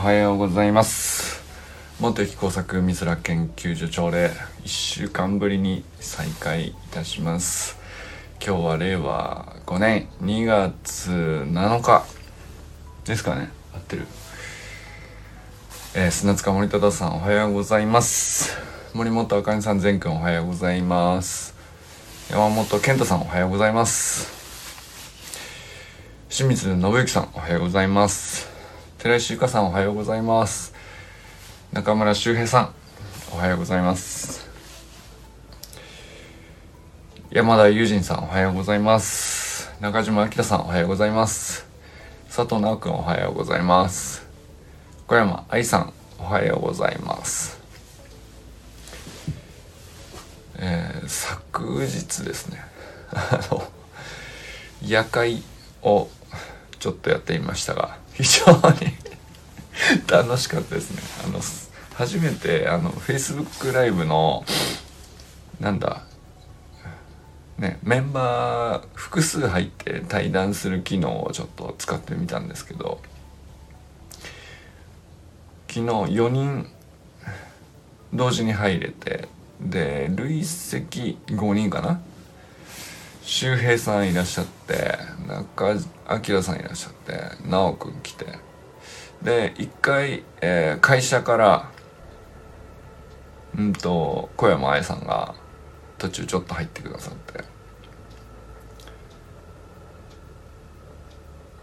はようございます。元駅工作美空研究所長で1週間ぶりに再開いたします。今日は令和5年2月7日ですかね。合ってる。えー、砂塚森忠さんおはようございます。森本あかねさん全くんおはようございます。山本健太さんおはようございます。清水信之さんおはようございます。寺石ゆかさんおはようございます。中村修平さんおはようございます。山田友人さんおはようございます。中島明さんおはようございます。佐藤直君おはようございます。小山愛さんおはようございます。えー、昨日ですね。あの夜会をちょっとやってみましたが非常に楽しかったですね。あの初めてあの Facebook ライブのなんだねメンバー複数入って対談する機能をちょっと使ってみたんですけど昨日4人同時に入れてで累積5人かな周平さんいらっしゃって中明さんいらっしゃって直くん来て。で一回、えー、会社からうんと小山愛さんが途中ちょっと入ってくださって。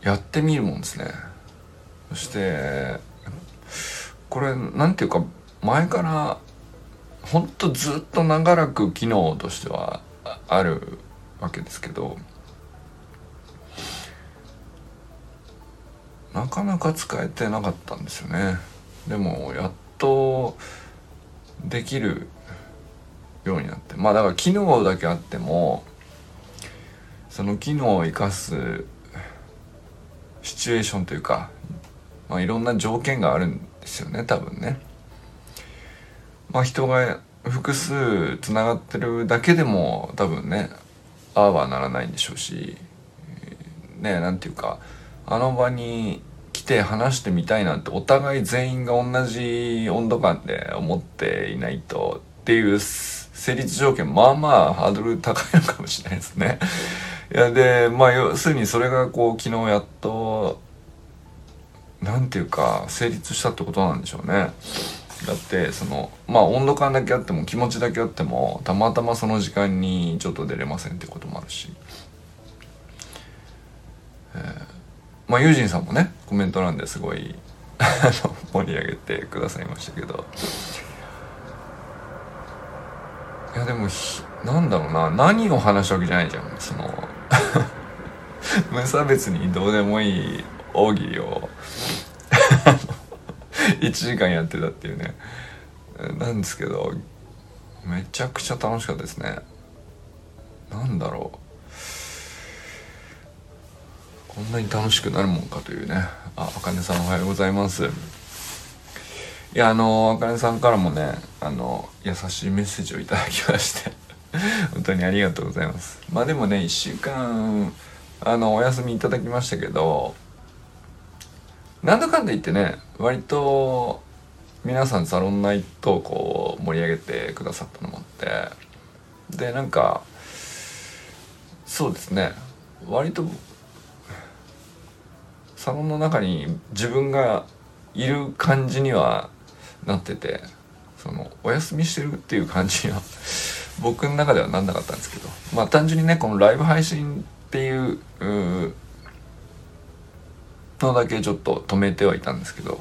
やってみるもんですね。そしてこれなんていうか前からほんとずっと長らく機能としてはあるわけですけどなかなか使えてなかったんですよねでもやっとできるようになってまあだから機能だけあってもその機能を生かすシチュエーションというか、まあ、いろんな条件があるんですよね多分ね。まあ、人が複数つながってるだけでも多分ねああはならないんでしょうしねなんていうかあの場に来て話してみたいなんてお互い全員が同じ温度感で思っていないとっていう成立条件まあまあハードル高いのかもしれないですね。いやでまあ要するにそれがこう昨日やっとなんていうか成立したってことなんでしょうね。だってそのまあ温度感だけあっても気持ちだけあってもたまたまその時間にちょっと出れませんってこともあるし、えー、まあユージンさんもねコメント欄ですごい 盛り上げてくださいましたけど。いやでもなんだろうな何を話したわけじゃないじゃんその 無差別にどうでもいい大喜利を。1時間やってたっていうね。なんですけどめちゃくちゃ楽しかったですね。なんだろう。こんなに楽しくなるもんかというね。ああかねさんおはようございます。いやあのあかねさんからもねあの優しいメッセージをいただきまして。本当にありがとうございます。まあでもね1週間あのお休みいただきましたけどなんだかんだ言ってね割と皆さんサロンナイトを盛り上げてくださったのもあってでなんかそうですね。割とサロンの中に自分がいる感じにはなっててそのお休みしてるっていう感じには僕の中ではなんなかったんですけどまあ単純にねこのライブ配信っていうのだけちょっと止めてはいたんですけど。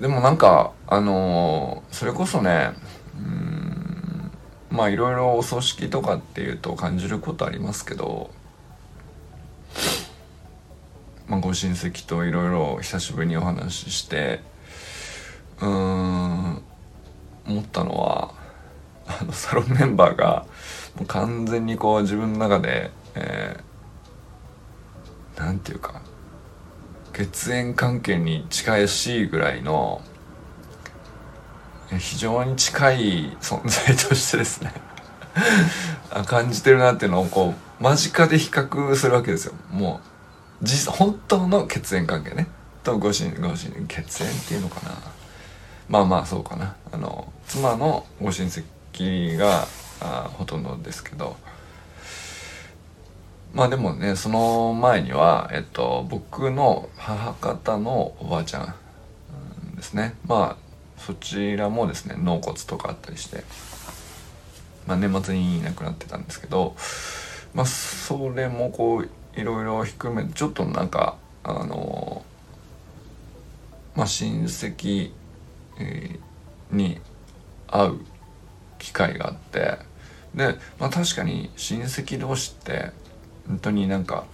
でもなんかあのー、それこそねうんまあいろいろお葬式とかっていうと感じることありますけど、まあ、ご親戚といろいろ久しぶりにお話ししてうん思ったのはあのサロンメンバーがもう完全にこう自分の中で、えー何て言うか血縁関係に近いしぐらいの非常に近い存在としてですね 感じてるなっていうのをこう間近で比較するわけですよ。もう実本当の血縁関係ね。とご親ご親血縁っていうのかな。まあまあそうかな。あの妻のご親戚があほとんどですけど。まあでもねその前には、えっと、僕の母方のおばあちゃんですね。まあそちらもですね納骨とかあったりして、まあ、年末にいなくなってたんですけどまあそれもこういろいろ含めちょっとなんかあのまあ親戚、に会う機会があってで、まあ、確かに親戚同士って本当になんか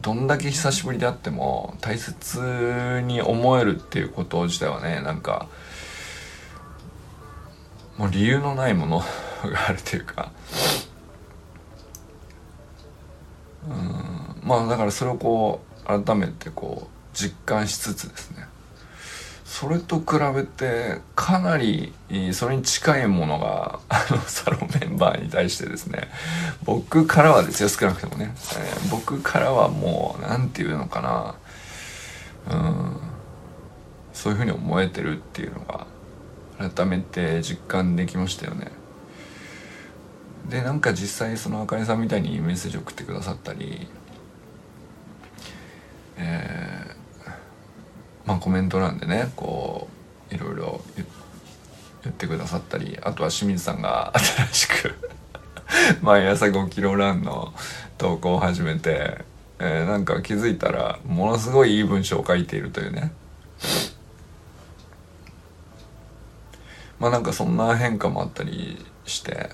どんだけ久しぶりであっても大切に思えるっていうこと自体はねなんかもう理由のないものがあるというか。うん。まあだからそれをこう改めてこう実感しつつですね。それと比べてかなりそれに近いものが あのサロンメンバーに対してですね。僕からはですよ少なくてもね、えー、僕からはもう何て言うのかな。うん。そういうふうに思えてるっていうのが改めて実感できましたよね。でなんか実際そのあかりさんみたいにメッセージ送ってくださったりえー、まあコメント欄でねこういろいろ言ってくださったりあとは清水さんが新しく 毎朝5キロランの投稿を始めて、えー、なんか気づいたらものすごいいい文章を書いているというね。まあなんかそんな変化もあったりして。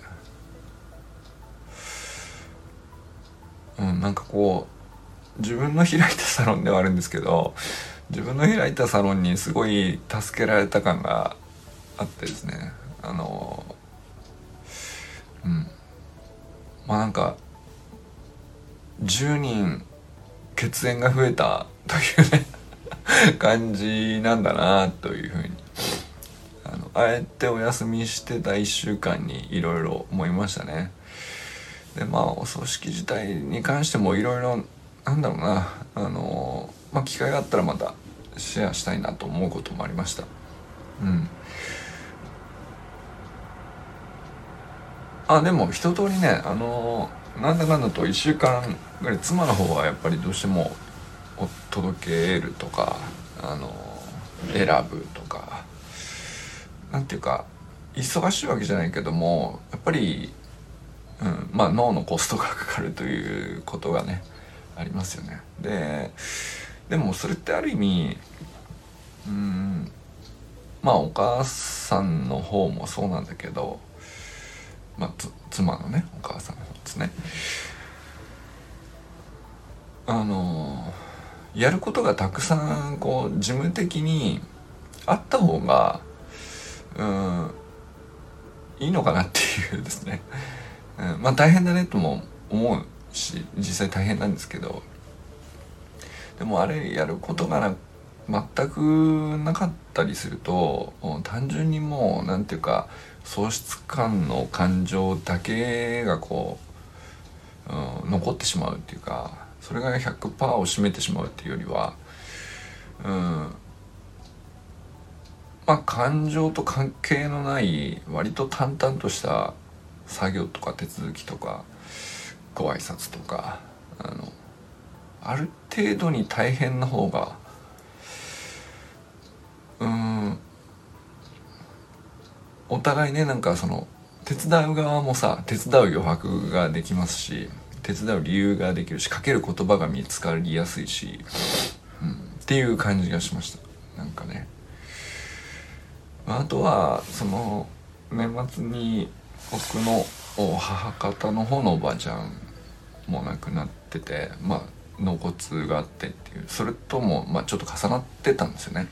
うんなんかこう自分の開いたサロンではあるんですけど自分の開いたサロンにすごい助けられた感があってですね。あのうん。まあなんか10人血縁が増えたというね 感じなんだなというふうに。あのあえてお休みしてた1週間にいろいろ思いましたね。でまあお葬式自体に関してもいろいろなんだろうな。あのまあ機会があったらまたシェアしたいなと思うこともありましたうんあでも一通りねあのなんだかんだと1週間ぐらい妻の方はやっぱりどうしても届けるとかあの選ぶとかなんていうか忙しいわけじゃないけどもやっぱり、うん、まあ脳のコストがかかるということがねありますよね。ででもそれってある意味うんまあお母さんの方もそうなんだけど、まあ、妻のねお母さんの方ですね。あのやることがたくさんこう事務的にあった方がうんいいのかなっていうですね、うん、まあ大変だねとも思うし実際大変なんですけどでもあれやることがな全くなかったりすると単純にもう何ていうか喪失感の感情だけがこう、うん、残ってしまうっていうかそれが100%を占めてしまうっていうよりは、うん、まあ感情と関係のない割と淡々とした作業とか手続きとかご挨拶とかあのある程度に大変な方がうんお互いねなんかその手伝う側もさ手伝う余白ができますし手伝う理由ができるしかける言葉が見つかりやすいし、うん、っていう感じがしました。なんかね。あとはその年末に僕の母方の方のおばあちゃんも亡くなっててまあ納骨があってっていうそれとも、まあ、ちょっと重なってたんですよね。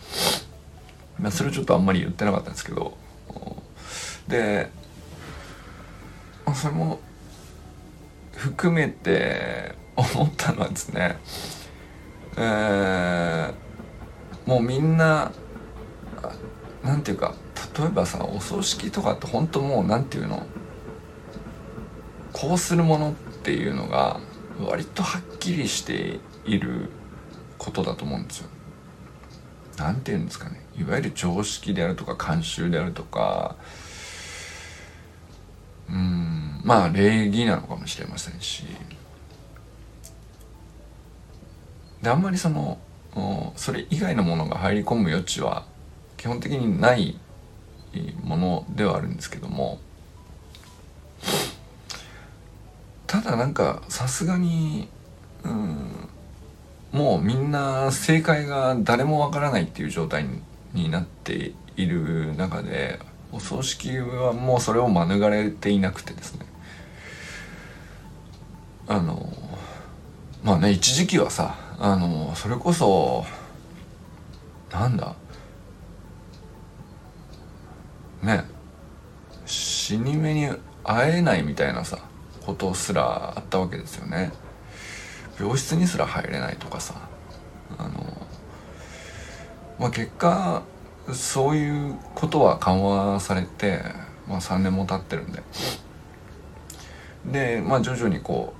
まあ、それちょっとあんまり言ってなかったんですけどでそれも含めて思ったのはですねえー、もうみんな何ていうか例えばさお葬式とかって本当もう何ていうのこうするものっていうのが割とはっきりしていることだと思うんですよ。何て言うんですかね。いわゆる常識であるとか慣習であるとか。うん。まあ礼儀なのかもしれませんし。であんまりそのそれ以外のものが入り込む余地は基本的にないものではあるんですけども。ただなんかさすがにうんもうみんな正解が誰もわからないっていう状態になっている中でお葬式はもうそれを免れていなくてですね。あのまあね一時期はさあのそれこそなんだね死に目に会えないみたいなさことすらあったわけですよね。病室にすら入れないとかさ。あのまあ結果そういうことは緩和されて、まあ、3年も経ってるんで。でまあ徐々にこ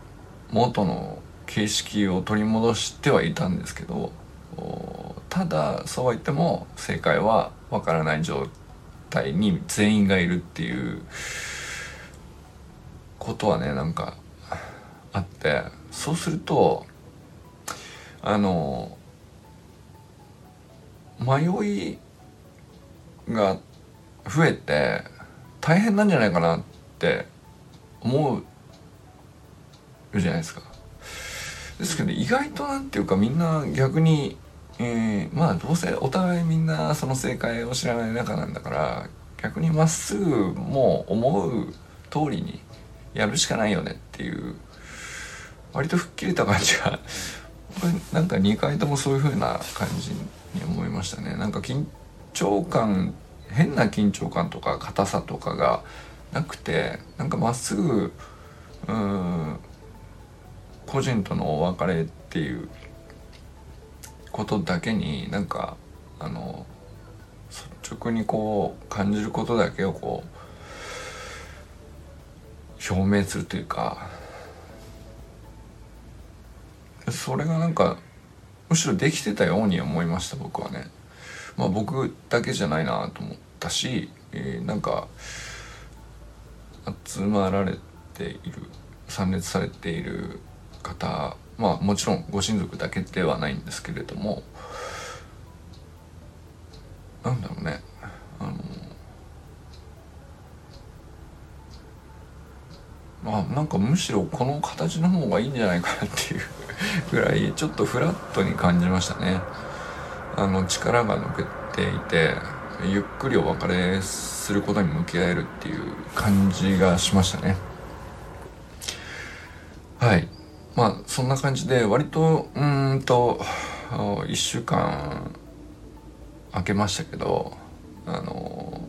う元の形式を取り戻してはいたんですけどただそうは言っても正解はわからない状態に全員がいるっていうことはねなんかあってそうするとあの迷いが増えて大変なんじゃないかなって思うじゃないですか。ですけど意外となんていうかみんな逆に、えー、まあどうせお互いみんなその正解を知らない中なんだから逆にまっすぐもう思う通りにやるしかないよねっていう割と吹っ切れた感じがなんか2回ともそういう風な感じに思いましたね。なんか緊張感変な緊張感とか硬さとかがなくてなんかまっすぐうん個人とのお別れっていうことだけになんかあの率直にこう感じることだけをこう表明するというかそれがなんかむしろできてたように思いました僕はね。まあ僕だけじゃないなと思ったし、えー、なんか集まられている参列されている方まあもちろんご親族だけではないんですけれどもなんだろうねあのまあなんかむしろこの形の方がいいんじゃないかなっていうぐらいちょっとフラットに感じましたね。あの力が抜けていてゆっくりお別れすることに向き合えるっていう感じがしましたね。はい。まあそんな感じで割とうんと1週間空けましたけどあの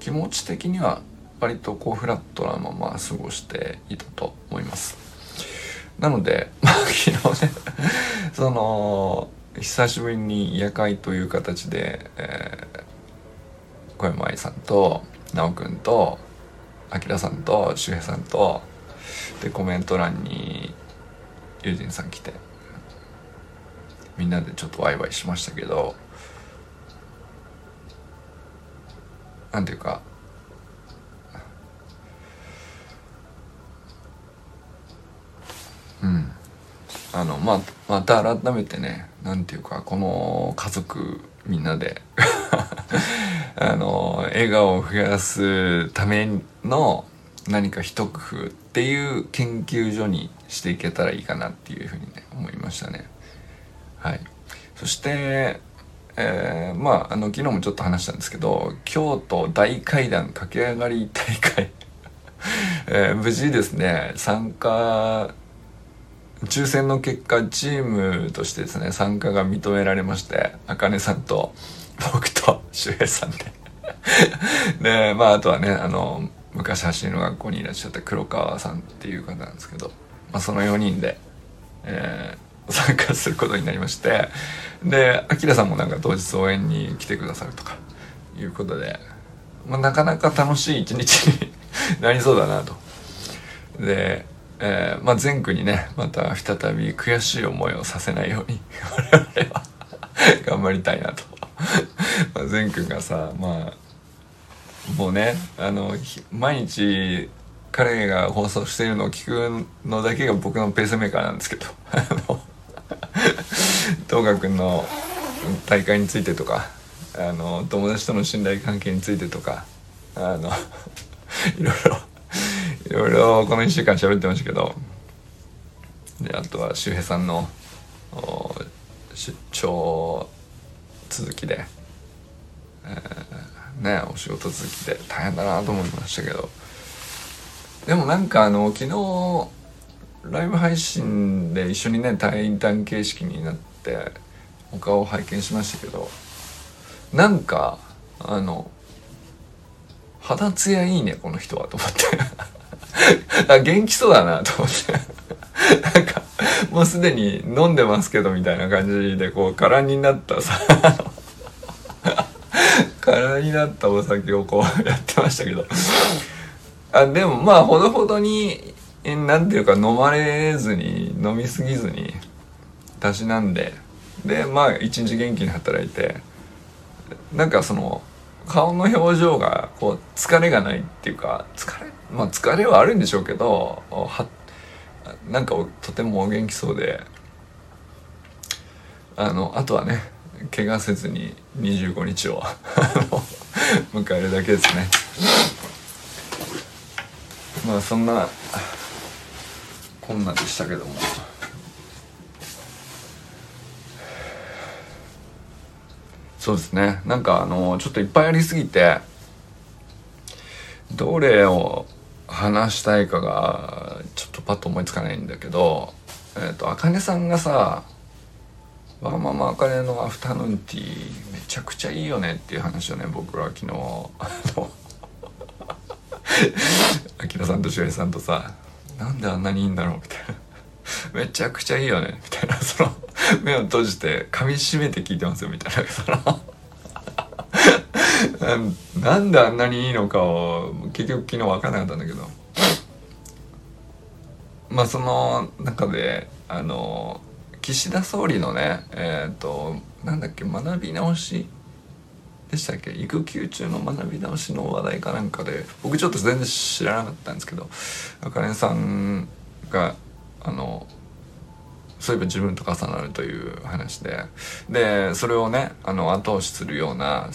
気持ち的には割とこうフラットなまま過ごしていたと思います。なので、まあ、昨日ね その久しぶりに夜会という形で、えー、小山愛さんと奈くんとあきらさんと周平さんとでコメント欄に友人さん来てみんなでちょっとワイワイしましたけどなんていうかうん。あのままた改めてねなんていうかこの家族みんなで あの笑顔を増やすための何か一工夫っていう研究所にしていけたらいいかなっていうふうにね思いましたね。はい、そして、えー、まああの昨日もちょっと話したんですけど京都大階段駆け上がり大会。えー、無事ですね参加抽選の結果チームとしてですね参加が認められましてあかねさんと僕と周平さんで でまああとはねあの昔走りの学校にいらっしゃった黒川さんっていう方なんですけど、まあ、その4人で、えー、参加することになりましてであきらさんもなんか当日応援に来てくださるとかいうことで、まあ、なかなか楽しい一日になりそうだなと。で、えー、まあ、前区にねまた再び悔しい思いをさせないように 我々は頑張りたいなと。まあ善くんがさまあもうねあの毎日彼が放送しているのを聞くのだけが僕のペースメーカーなんですけど東賀君の大会についてとかあの友達との信頼関係についてとかあのいろいろいろいろこの1週間喋ってましたけど。であとは周平さんの出張続きで、えー、ねお仕事続きで大変だなと思いましたけど。でもなんかあの昨日ライブ配信で一緒にね対談形式になってお顔を拝見しましたけど。なんかあの肌ツヤいいねこの人はと思って。あ元気そうだなと思って。なんかもうすでに飲んでますけどみたいな感じでこう空になったさ 空になったお酒をこうやってましたけど。あでもまあほどほどになんていうか飲まれずに飲みすぎずにたしなんで。でまあ一日元気に働いて。なんかその顔の表情がこう疲れがないっていうか疲れまあ疲れはあるんでしょうけどはなんかとてもお元気そうで。あのあとはね怪我せずに25日を迎えるだけですね。まあそんなこんなでしたけども。そうですね。なんかあのちょっといっぱいありすぎてどれを話したいかがちょっとパッと思いつかないんだけどえっ、ー、とあかねさんがさ「わがままあかねのアフタヌーンティーめちゃくちゃいいよね」っていう話をね僕は昨日あきらさんとしおりさんとさなんであんなにいいんだろうみたいな。めちゃくちゃいいよねみたいなその目を閉じて噛みしめて聞いてますよみたいな。そのなんであんなにいいのかを結局昨日分からなかったんだけど。まあその中であの岸田総理のねえっ、ー、となんだっけ学び直しでしたっけ育休中の学び直しの話題かなんかで僕ちょっと全然知らなかったんですけどあかねさんがあのそういえば自分と重なるという話ででそれをねあの後押しするような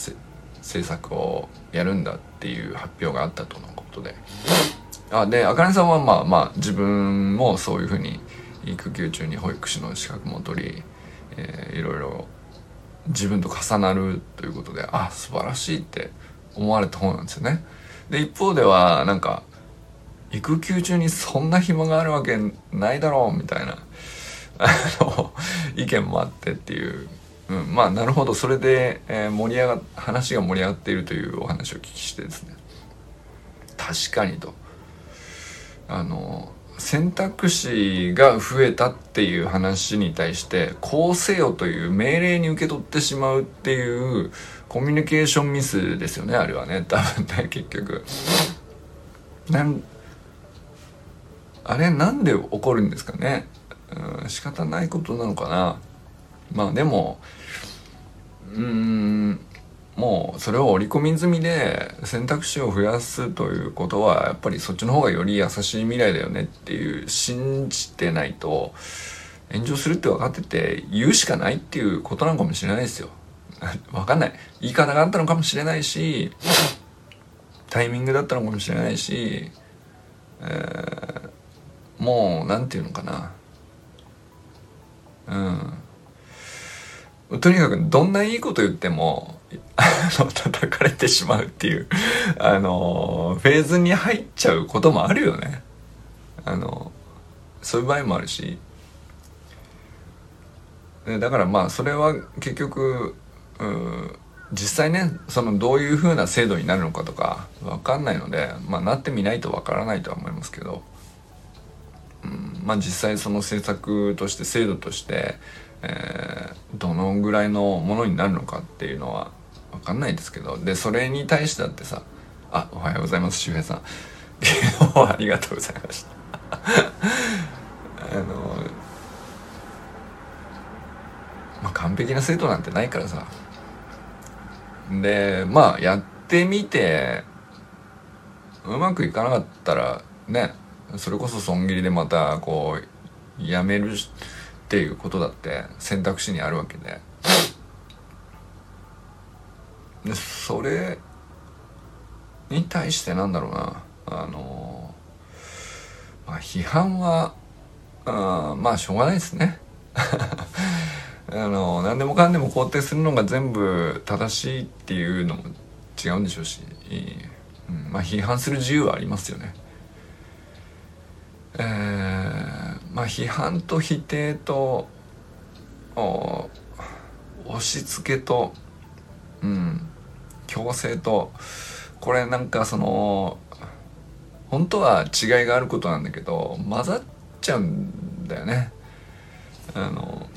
政策をやるんだっていう発表があったとのことで。あであかねさんはまあまあ自分もそういうふうに育休中に保育士の資格も取り、えー、いろいろ自分と重なるということであ素晴らしいって思われた方なんですよね。で一方ではなんか育休中にそんな暇があるわけないだろうみたいなあの意見もあってっていう、うん、まあなるほど。それで、えー、盛り上が話が盛り上がっているというお話を聞きしてですね。確かにと。あの選択肢が増えたっていう話に対してこうせよという命令に受け取ってしまうっていうコミュニケーションミスですよねあれはね。多分ね結局。なんあれなんで起こるんですかね。うん仕方ないことなのかな。まあでもうんもうそれを織り込み済みで選択肢を増やすということはやっぱりそっちの方がより優しい未来だよねっていう信じてないと炎上するって分かってて言うしかないっていうことなのかもしれないですよ。分かんない。言い方があったのかもしれないしタイミングだったのかもしれないし、えー、もう何て言うのかなうんとにかくどんないいこと言ってもの叩かれてしまうっていうあのフェーズに入っちゃうこともあるよね。あのそういう場合もあるし。だからまあそれは結局実際ねそのどういうふうな制度になるのかとか分かんないので、まあ、なってみないと分からないとは思いますけど。うんまあ、実際その政策として制度として、えー、どのぐらいのものになるのかっていうのは分かんないですけどでそれに対してだってさ「あおはようございます周平さん」昨日ありがとうございました あのまあ完璧な制度なんてないからさ。でまあやってみてうまくいかなかったらねそれこそ損切りでまたこうやめるっていうことだって選択肢にあるわけで。でそれに対してなんだろうなあのまあ批判はあまあしょうがないですね あの何でもかんでも肯定するのが全部正しいっていうのも違うんでしょうし、うん、まあ批判する自由はありますよね。えー、まあ批判と否定と押し付けと、うん、強制とこれなんかその本当は違いがあることなんだけど混ざっちゃうんだよね。あの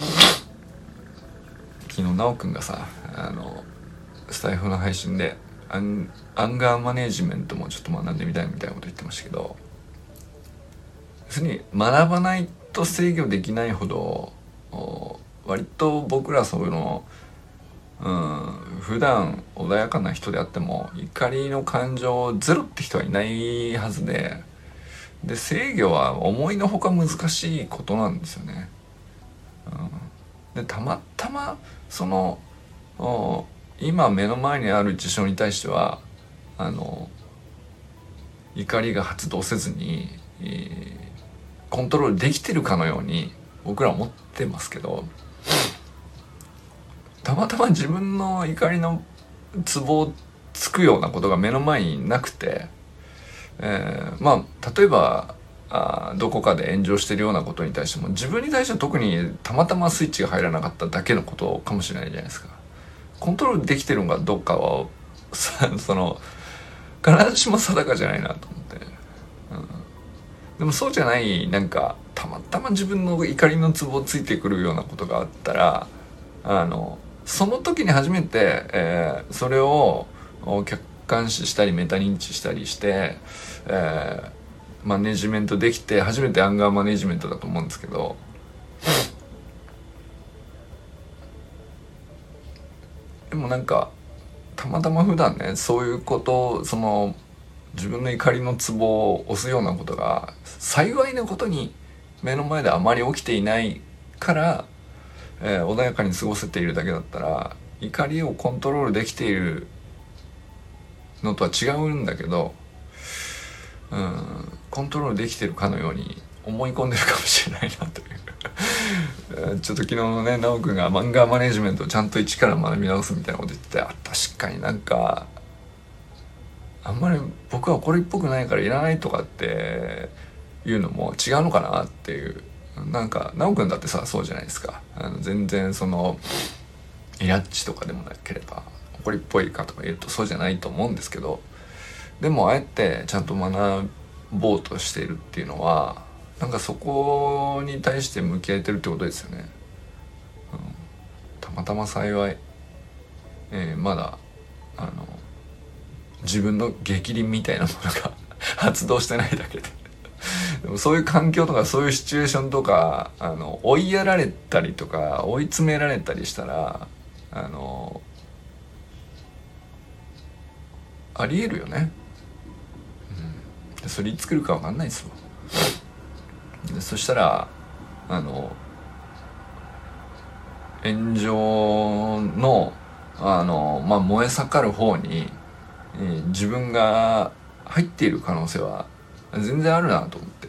昨日奈くんがさあのスタイフの配信でアンアンガーマネジメントもちょっと学んでみたいみたいなこと言ってましたけど要するに学ばないと制御できないほど割と僕らそういうのうん普段穏やかな人であっても怒りの感情ゼロって人はいないはずでで制御は思いのほか難しいことなんですよね。うん、でたまたまその今目の前にある事象に対してはあの怒りが発動せずに、えー、コントロールできてるかのように僕ら思ってますけどたまたま自分の怒りのツボをつくようなことが目の前になくて、えー、まあ例えばあどこかで炎上してるようなことに対しても自分に対しては特にたまたまスイッチが入らなかっただけのことかもしれないじゃないですか。コントロールできてるのかどうかはその必ずしも定かじゃないなと思って、うん、でもそうじゃないなんかたまたま自分の怒りのツボをついてくるようなことがあったらあのその時に初めて、えー、それを客観視したりメタ認知したりして、えー、マネジメントできて初めてアンガーマネジメントだと思うんですけどでもなんかたまたま普段ねそういうことその自分の怒りのツボを押すようなことが幸いなことに目の前であまり起きていないから、えー、穏やかに過ごせているだけだったら怒りをコントロールできているのとは違うんだけど、うん、コントロールできてるかのように思い込んでるかもしれないなという。ちょっと昨日のね奈くんが漫画マネジメントをちゃんと一から学び直すみたいなこと言ってあ確かになんかあんまり僕はこれっぽくないからいらないとかっていうのも違うのかなっていうなんか奈くんだってさそうじゃないですか。あの全然そのイラッチとかでもなければ怒りっぽいかとか言うとそうじゃないと思うんですけどでもあえてちゃんと学ぼうとしているっていうのはなんかそこに対して向き合えてるってことですよね、うん、たまたま幸い、えー、まだあの自分の逆鱗みたいなものが 発動してないだけで。でもそういう環境とかそういうシチュエーションとかあの追いやられたりとか追い詰められたりしたらあのありえるよね、うん、それいつ来るか分かんないですよそしたらあの炎上のあの、まあ、燃え盛る方に、えー、自分が入っている可能性は全然あるなと思って。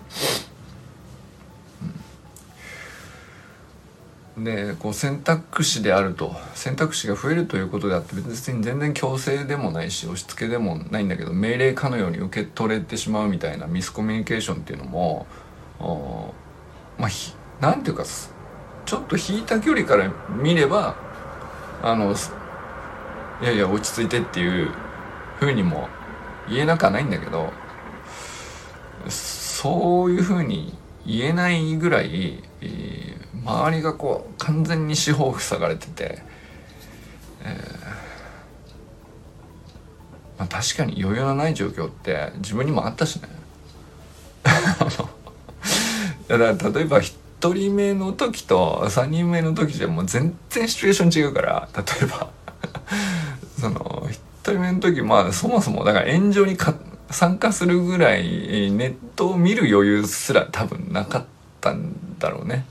うん、でこう選択肢であると選択肢が増えるということであって別に全然強制でもないし押し付けでもないんだけど命令かのように受け取れてしまうみたいなミスコミュニケーションっていうのもまあなんていうかちょっと引いた距離から見ればあのいやいや落ち着いてっていうふうにも言えなくはないんだけどそういうふうに言えないぐらい、えー、周りがこう完全に四方塞がれてて、えーまあ、確かに余裕のない状況って自分にもあったしね。だから例えば1人目の時と3人目の時じゃもう全然シチュエーション違うから例えば。その1人目の時まあそもそもだから炎上にか参加するぐらいネットを見る余裕すら多分なかったんだろうね。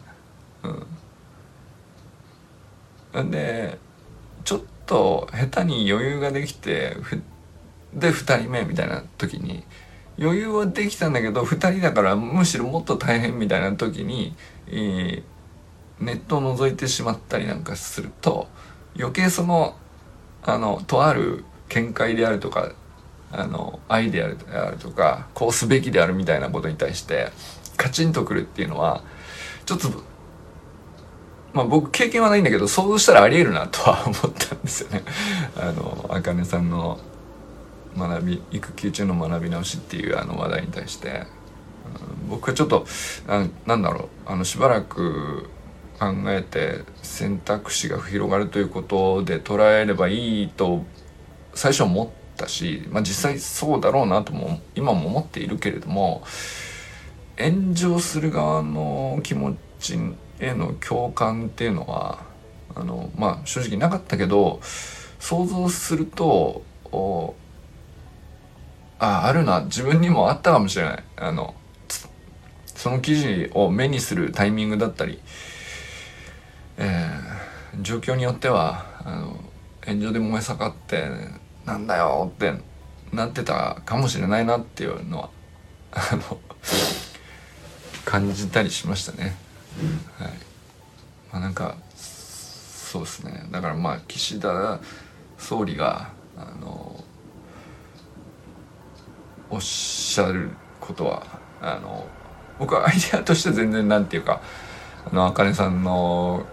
うん、でちょっと下手に余裕ができてで2人目みたいな時に余裕はできたんだけど2人だからむしろもっと大変みたいな時に、えー、ネットを覗いてしまったりなんかすると余計そのあのとある見解であるとかあのアイデアであるとかこうすべきであるみたいなことに対してカチンとくるっていうのはちょっとまあ僕経験はないんだけど想像したらありえるなとは思ったんですよね。あのあかねさんの学び育休中の学び直しっていうあの話題に対して、僕はちょっとあなんだろうあのしばらく考えて選択肢が広がるということで捉えればいいと最初思ったし、まあ、実際そうだろうなとも今も思っているけれども炎上する側の気持ちへの共感っていうのはあのまあ正直なかったけど想像するとああるな自分にもあったかもしれない。あのその記事を目にするタイミングだったり、えー、状況によってはあの炎上で燃え盛ってなんだよってなってたかもしれないなっていうのはあの感じたりしましたね。はいまあ、なんかそうですねだからまあ岸田総理があのおっしゃることはあの僕はアイデアとして全然なんていうかあの茜さんの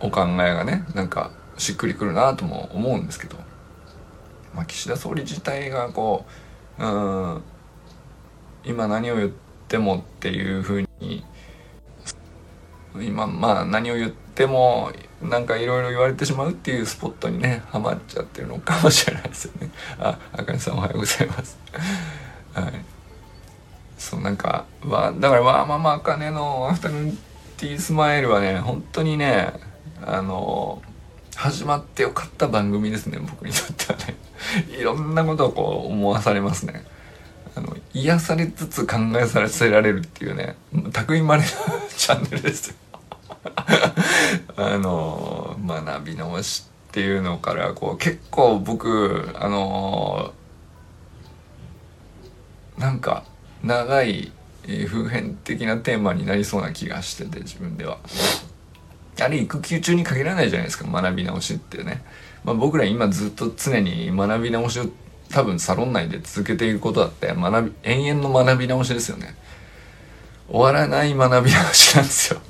お考えがねなんかしっくりくるなとも思うんですけど、まあ、岸田総理自体がこううん今何を言ってもっていうふうに今まあ何を言ってもなんかいろいろ言われてしまうっていうスポットにねハマっちゃってるのかもしれないですよね。ああかねさんおはようございます。はい。そうなんかわだからわーママあかねのアフタヌーンティースマイルはね本当にねあの始まってよかった番組ですね僕にとってはね。いろんなことをこう思わされますね。あの癒されつつ考えさせられるっていうね匠まれなチャンネルですよ。あの学び直しっていうのからこう結構僕あのなんか長い普遍的なテーマになりそうな気がしてて自分では。あれ育休中に限らないじゃないですか学び直しってね。まあ、僕ら今ずっと常に学び直しを多分サロン内で続けていることだって学び延々の学び直しですよね。終わらない学び直しなんですよ。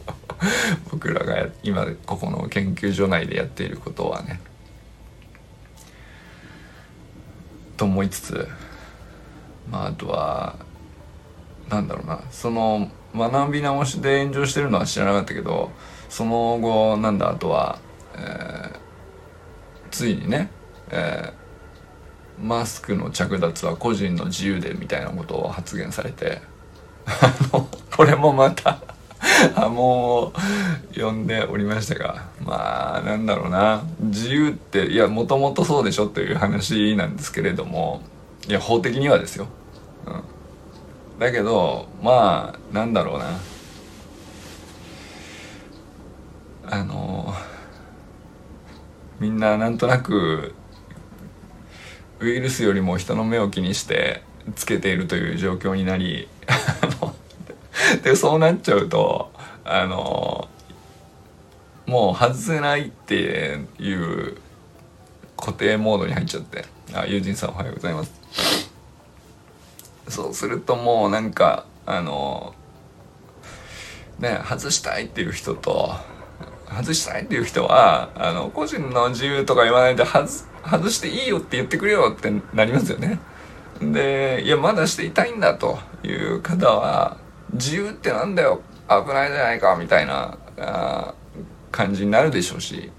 僕らが今ここの研究所内でやっていることはね。と思いつつまああとはなんだろうなその学び直しで炎上してるのは知らなかったけどその後なんだあとは、えー、ついにね、えー、マスクの着脱は個人の自由でみたいなことを発言されて あのこれもまた波紋を呼んでおりましたがまあなんだろうな。自由っていやもともとそうでしょという話なんですけれどもいや法的にはですよ、うん、だけどまあなんだろうな。あのみんななんとなくウイルスよりも人の目を気にしてつけているという状況になり でそうなっちゃうとあのもう外せないっていう固定モードに入っちゃって。あ友人さんおはようございます。そうするともうなんかあのね外したいっていう人と外したいっていう人はあの個人の自由とか言わないで外外していいよって言ってくれよってなりますよね。でいやまだしていたいんだという方は自由ってなんだよ危ないじゃないかみたいなあ感じになるでしょうし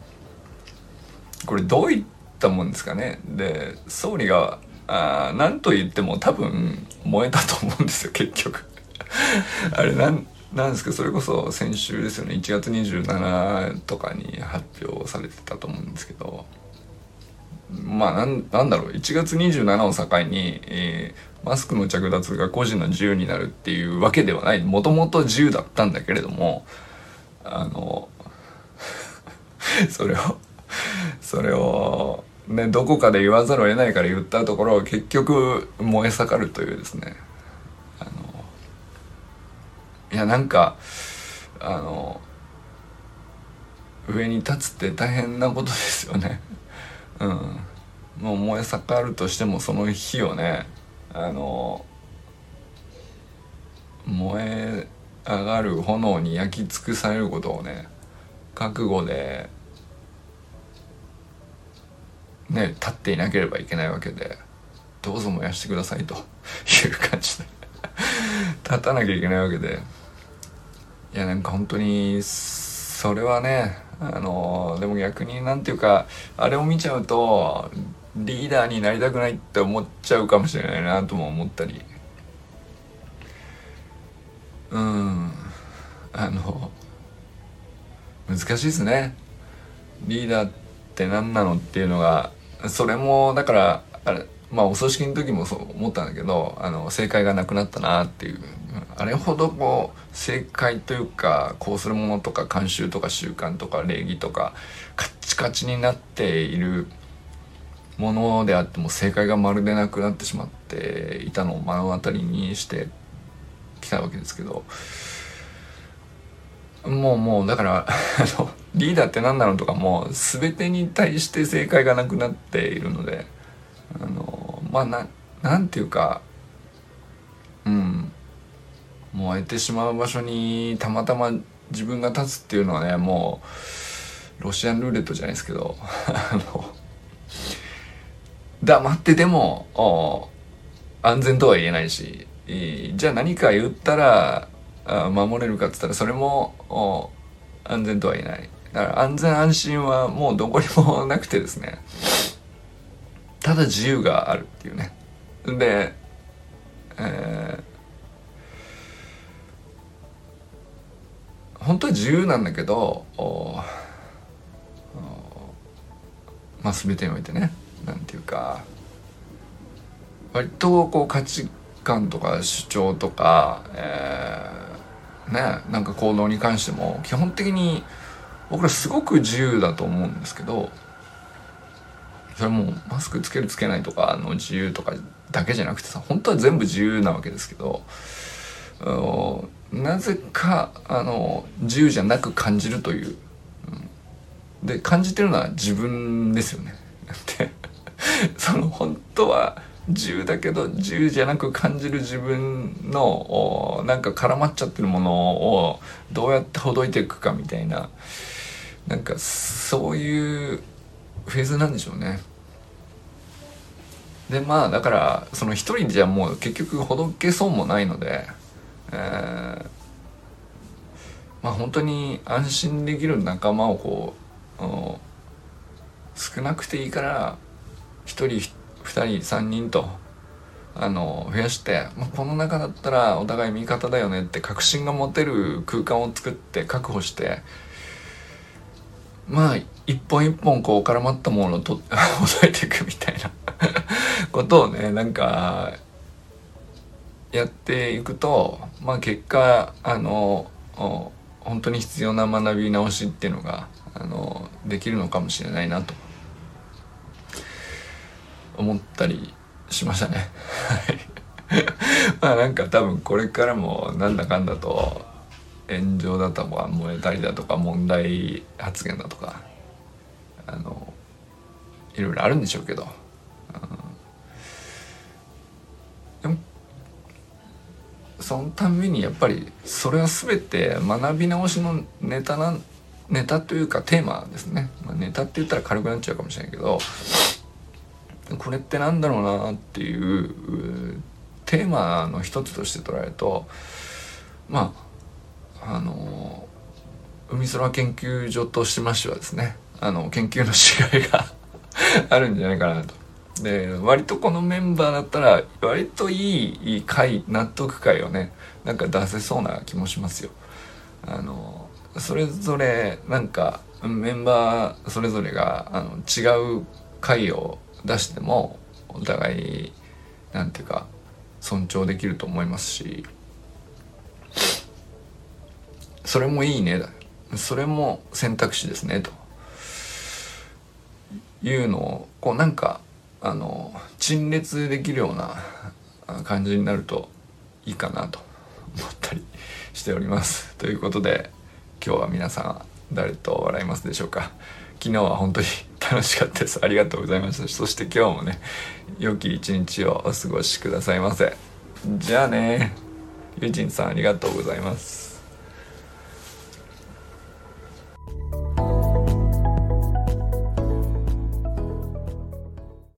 これどういったもんですかね。で総理があ何と言っても多分燃えたと思うんですよ結局。あれなんなんですけどそれこそ先週ですよね。1月27とかに発表されてたと思うんですけど。まあなんなんだろう。1月27を境に、えー、マスクの着脱が個人の自由になるっていうわけではない。もともと自由だったんだけれどもあの それをそれをねどこかで言わざるを得ないから言ったところ結局燃え盛るというですね。いやなんかあの上に立つって大変なことですよね。うん。もう燃え盛るとしてもその火をねあの燃え上がる炎に焼き尽くされることをね覚悟でね立っていなければいけないわけでどうぞ燃やしてくださいという感じで立たなきゃいけないわけでいやなんか本当にそれはねあのでも逆になんていうかあれを見ちゃうとリーダーになりたくないって思っちゃうかもしれないなとも思ったり。うん。あの難しいですね。リーダーって何なのっていうのがそれもだからあれまあお葬式の時もそう思ったんだけどあの正解がなくなったなっていう。あれほどこう正解というかこうするものとか慣習とか習慣とか礼儀とかカッチカチになっているものであっても正解がまるでなくなってしまっていたのを目の当たりにしてきたわけですけど。もうもうだからあのリーダーって何なのとかもう全てに対して正解がなくなっているので。あのまあななんていうかうん。燃えてしまう場所にたまたま自分が立つっていうのはねもうロシアンルーレットじゃないですけどあの黙ってても安全とは言えないしじゃあ何か言ったら守れるかっつったらそれも安全とは言えない。だから安全安心はもうどこにもなくてですね。ただ自由があるっていうね。で、えー、本当は自由なんだけどまあ全てにおいてねなんていうか割とこう価値観とか主張とか、えー、ねなんか行動に関しても基本的に僕らすごく自由だと思うんですけどそれもマスクつけるつけないとかの自由とかだけじゃなくてさ本当は全部自由なわけですけどなぜかあの自由じゃなく感じるという、うん、で感じてるのは自分ですよね。でその本当は自由だけど自由じゃなく感じる自分のなんか絡まっちゃってるものをどうやってほどいていくかみたいななんかそういうフェーズなんでしょうね。でまあだからその一人じゃもう結局ほどけそうもないので、えー、まあ本当に安心できる仲間をこう少なくていいから一人二人三人とあの増やして、まあ、この中だったらお互い味方だよねって確信が持てる空間を作って確保してまあ一本一本こう絡まったものをと ほえていくみたいな。ことをねなんかやっていくとまあ結果あの本当に必要な学び直しっていうのがあのできるのかもしれないなと。思ったりしましたね。まあなんか多分これからもなんだかんだと炎上だとか燃えたりだとか問題発言だとかあのいろいろあるんでしょうけど、そのためにやっぱりそれは全て学び直しのネタなネタというかテーマですね、まあ、ネタって言ったら軽くなっちゃうかもしれないけどこれってなんだろうなっていうテーマの一つとして捉えるとまああの海空研究所としましてはですねあの研究のしがいが あるんじゃないかなと。で割とこのメンバーだったら割といい回納得回をねなんか出せそうな気もしますよ。あのそれぞれなんかメンバーそれぞれがあの違う回を出してもお互いなんていうか尊重できると思いますし。それもいいねそれも選択肢ですねと。いうのをこうなんかあの陳列できるような感じになるといいかなと思ったりしております。ということで今日は皆さん誰と笑いますでしょうか。昨日は本当に楽しかったです。ありがとうございました。そして今日もね良き一日をお過ごしくださいませ。じゃあね。ゆうちんさんありがとうございます。